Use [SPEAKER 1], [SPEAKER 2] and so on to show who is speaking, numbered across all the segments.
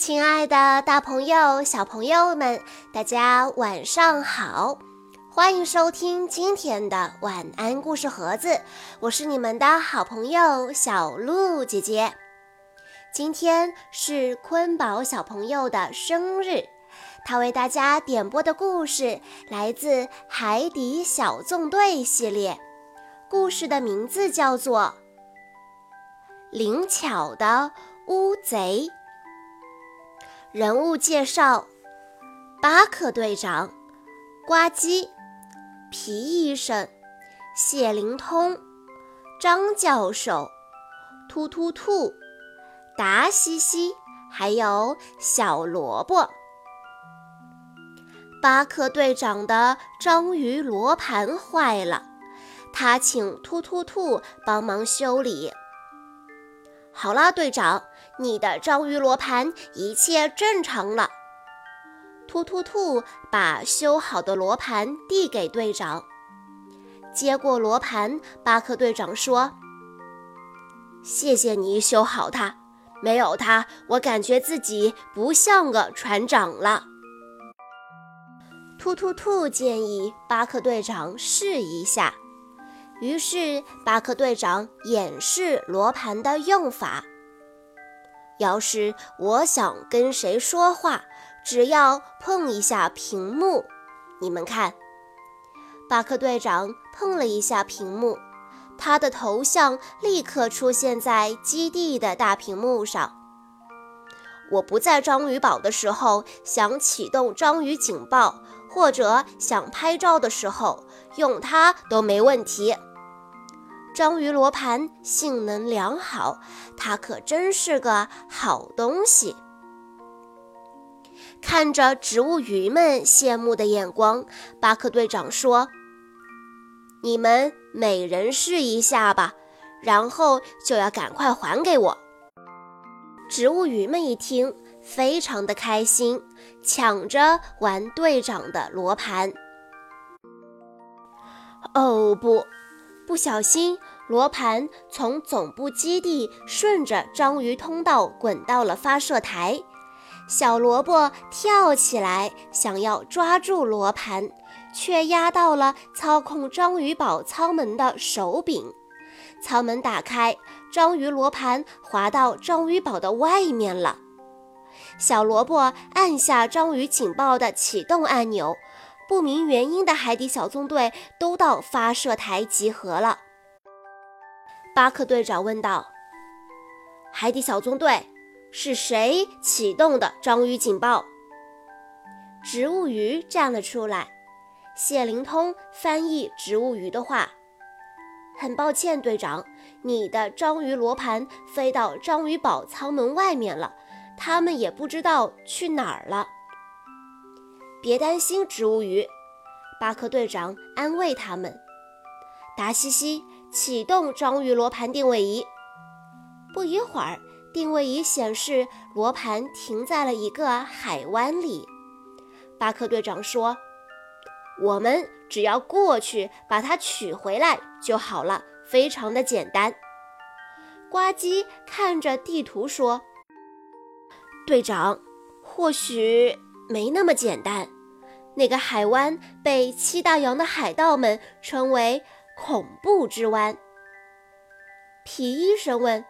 [SPEAKER 1] 亲爱的，大朋友、小朋友们，大家晚上好！欢迎收听今天的晚安故事盒子，我是你们的好朋友小鹿姐姐。今天是坤宝小朋友的生日，他为大家点播的故事来自《海底小纵队》系列，故事的名字叫做《灵巧的乌贼》。人物介绍：巴克队长、呱唧、皮医生、谢灵通、张教授、突突兔、达西西，还有小萝卜。巴克队长的章鱼罗盘坏了，他请突突兔帮忙修理。好啦，队长，你的章鱼罗盘一切正常了。突突兔把修好的罗盘递给队长，接过罗盘，巴克队长说：“谢谢你修好它，没有它，我感觉自己不像个船长了。”突突兔建议巴克队长试一下。于是，巴克队长演示罗盘的用法。要是我想跟谁说话，只要碰一下屏幕。你们看，巴克队长碰了一下屏幕，他的头像立刻出现在基地的大屏幕上。我不在章鱼堡的时候，想启动章鱼警报，或者想拍照的时候，用它都没问题。章鱼罗盘性能良好，它可真是个好东西。看着植物鱼们羡慕的眼光，巴克队长说：“你们每人试一下吧，然后就要赶快还给我。”植物鱼们一听，非常的开心，抢着玩队长的罗盘。哦不！不小心，罗盘从总部基地顺着章鱼通道滚到了发射台。小萝卜跳起来想要抓住罗盘，却压到了操控章鱼堡舱门的手柄。舱门打开，章鱼罗盘滑到章鱼堡的外面了。小萝卜按下章鱼警报的启动按钮。不明原因的海底小纵队都到发射台集合了。巴克队长问道：“海底小纵队是谁启动的章鱼警报？”植物鱼站了出来。谢灵通翻译植物鱼的话：“很抱歉，队长，你的章鱼罗盘飞到章鱼堡舱门外面了，他们也不知道去哪儿了。”别担心，植物鱼，巴克队长安慰他们。达西西启动章鱼罗盘定位仪。不一会儿，定位仪显示罗盘停在了一个海湾里。巴克队长说：“我们只要过去把它取回来就好了，非常的简单。”呱唧看着地图说：“队长，或许……”没那么简单。那个海湾被七大洋的海盗们称为“恐怖之湾”。皮医生问：“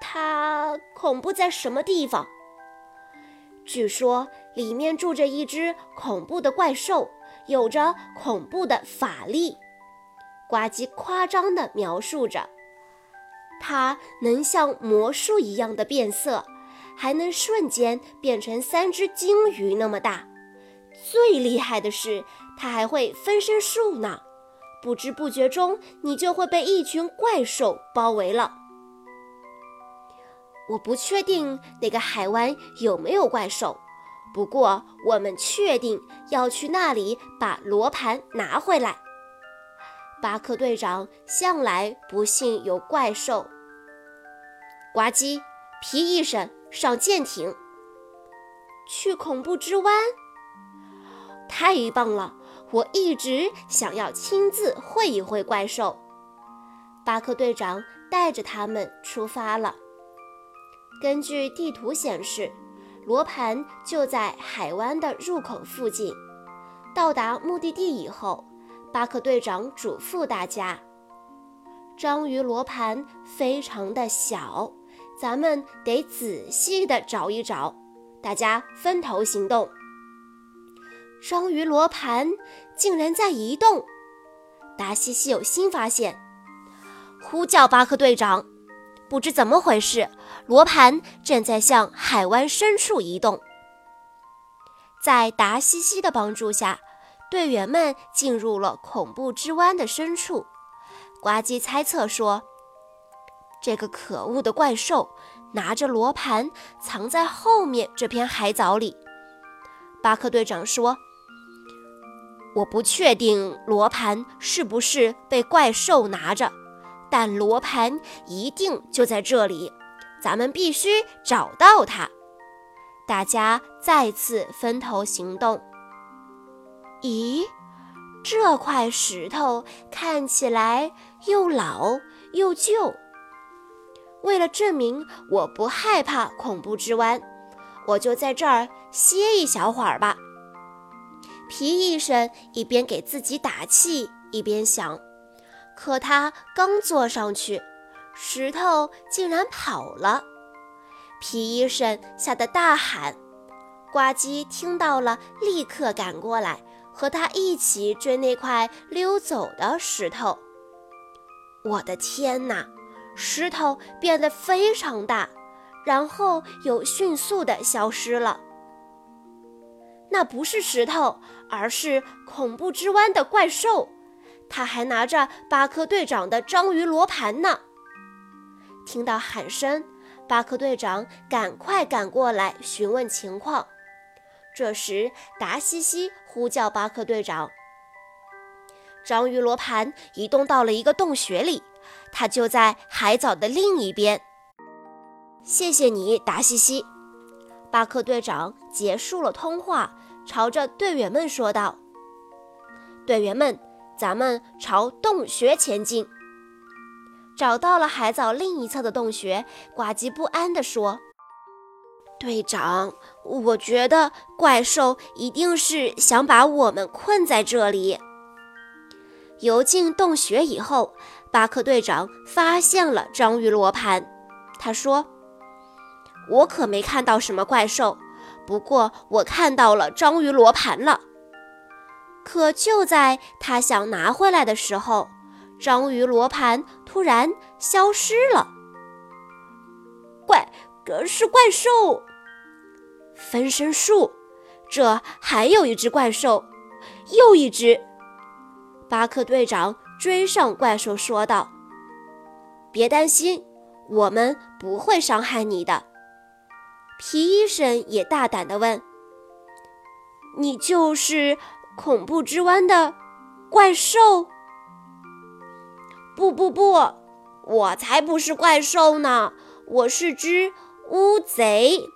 [SPEAKER 1] 它恐怖在什么地方？”据说里面住着一只恐怖的怪兽，有着恐怖的法力。呱唧夸张地描述着：“它能像魔术一样的变色。”还能瞬间变成三只鲸鱼那么大，最厉害的是，它还会分身术呢。不知不觉中，你就会被一群怪兽包围了。我不确定那个海湾有没有怪兽，不过我们确定要去那里把罗盘拿回来。巴克队长向来不信有怪兽。呱唧，皮医生。上舰艇，去恐怖之湾，太棒了！我一直想要亲自会一会怪兽。巴克队长带着他们出发了。根据地图显示，罗盘就在海湾的入口附近。到达目的地以后，巴克队长嘱咐大家：“章鱼罗盘非常的小，咱们得仔细的找一找。大家分头行动。”章鱼罗盘竟然在移动，达西西有新发现，呼叫巴克队长。不知怎么回事，罗盘正在向海湾深处移动。在达西西的帮助下，队员们进入了恐怖之湾的深处。呱唧猜测说：“这个可恶的怪兽拿着罗盘藏在后面这片海藻里。”巴克队长说：“我不确定罗盘是不是被怪兽拿着。”但罗盘一定就在这里，咱们必须找到它。大家再次分头行动。咦，这块石头看起来又老又旧。为了证明我不害怕恐怖之湾，我就在这儿歇一小会儿吧。皮医生一边给自己打气，一边想。可他刚坐上去，石头竟然跑了。皮医生吓得大喊：“呱唧！”听到了，立刻赶过来，和他一起追那块溜走的石头。我的天哪！石头变得非常大，然后又迅速地消失了。那不是石头，而是恐怖之湾的怪兽。他还拿着巴克队长的章鱼罗盘呢。听到喊声，巴克队长赶快赶过来询问情况。这时，达西西呼叫巴克队长：“章鱼罗盘移动到了一个洞穴里，它就在海藻的另一边。”谢谢你，达西西。巴克队长结束了通话，朝着队员们说道：“队员们。”咱们朝洞穴前进。找到了海藻另一侧的洞穴，呱唧不安地说：“队长，我觉得怪兽一定是想把我们困在这里。”游进洞穴以后，巴克队长发现了章鱼罗盘。他说：“我可没看到什么怪兽，不过我看到了章鱼罗盘了。”可就在他想拿回来的时候，章鱼罗盘突然消失了。怪，是怪兽！分身术，这还有一只怪兽，又一只。巴克队长追上怪兽，说道：“别担心，我们不会伤害你的。”皮医生也大胆地问：“你就是？”恐怖之湾的怪兽？不不不，我才不是怪兽呢，我是只乌贼。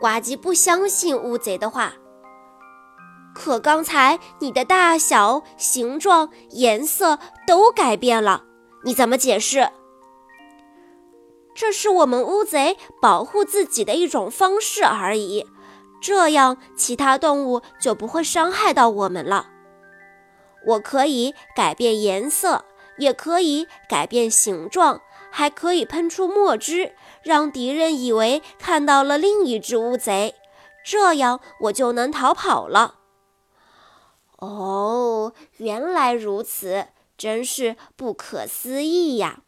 [SPEAKER 1] 呱唧不相信乌贼的话。可刚才你的大小、形状、颜色都改变了，你怎么解释？这是我们乌贼保护自己的一种方式而已。这样，其他动物就不会伤害到我们了。我可以改变颜色，也可以改变形状，还可以喷出墨汁，让敌人以为看到了另一只乌贼，这样我就能逃跑了。哦，原来如此，真是不可思议呀！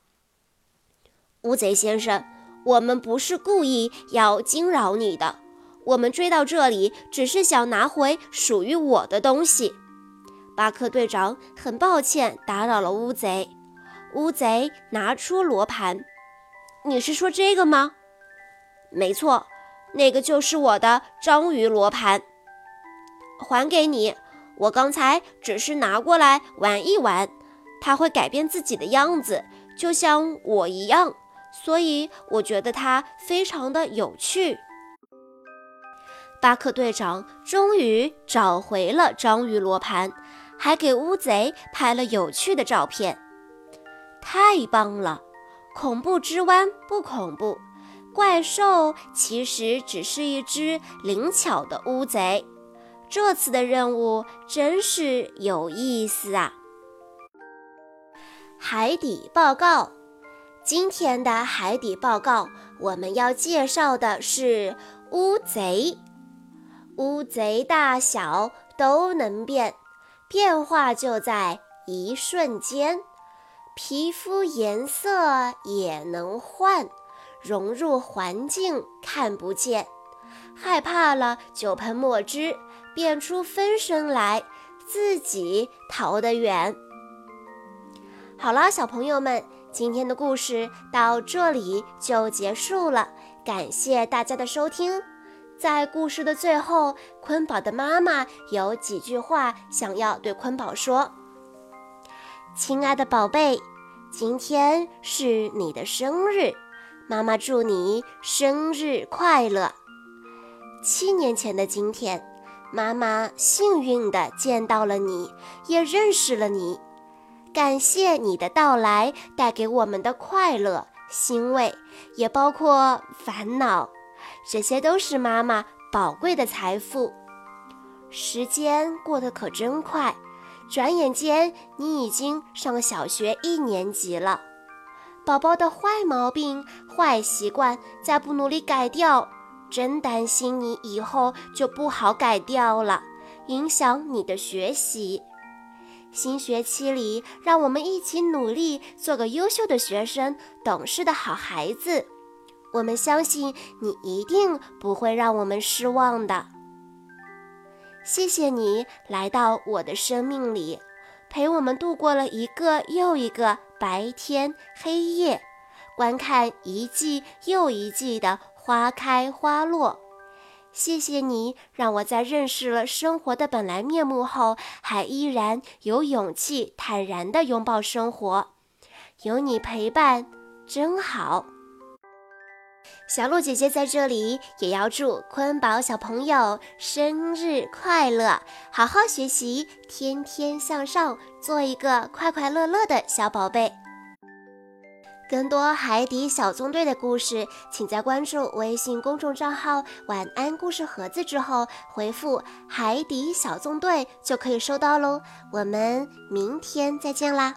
[SPEAKER 1] 乌贼先生，我们不是故意要惊扰你的。我们追到这里，只是想拿回属于我的东西。巴克队长很抱歉打扰了乌贼。乌贼拿出罗盘，你是说这个吗？没错，那个就是我的章鱼罗盘。还给你，我刚才只是拿过来玩一玩。它会改变自己的样子，就像我一样，所以我觉得它非常的有趣。巴克队长终于找回了章鱼罗盘，还给乌贼拍了有趣的照片。太棒了！恐怖之湾不恐怖，怪兽其实只是一只灵巧的乌贼。这次的任务真是有意思啊！海底报告，今天的海底报告我们要介绍的是乌贼。乌贼大小都能变，变化就在一瞬间。皮肤颜色也能换，融入环境看不见，害怕了就喷墨汁。变出分身来，自己逃得远。好了，小朋友们，今天的故事到这里就结束了。感谢大家的收听。在故事的最后，坤宝的妈妈有几句话想要对坤宝说：“亲爱的宝贝，今天是你的生日，妈妈祝你生日快乐。”七年前的今天。妈妈幸运地见到了你，也认识了你。感谢你的到来带给我们的快乐、欣慰，也包括烦恼。这些都是妈妈宝贵的财富。时间过得可真快，转眼间你已经上小学一年级了。宝宝的坏毛病、坏习惯，再不努力改掉。真担心你以后就不好改掉了，影响你的学习。新学期里，让我们一起努力，做个优秀的学生，懂事的好孩子。我们相信你一定不会让我们失望的。谢谢你来到我的生命里，陪我们度过了一个又一个白天黑夜，观看一季又一季的。花开花落，谢谢你让我在认识了生活的本来面目后，还依然有勇气坦然地拥抱生活。有你陪伴，真好。小鹿姐姐在这里也要祝坤宝小朋友生日快乐，好好学习，天天向上，做一个快快乐乐的小宝贝。更多海底小纵队的故事，请在关注微信公众账号“晚安故事盒子”之后回复“海底小纵队”就可以收到喽。我们明天再见啦！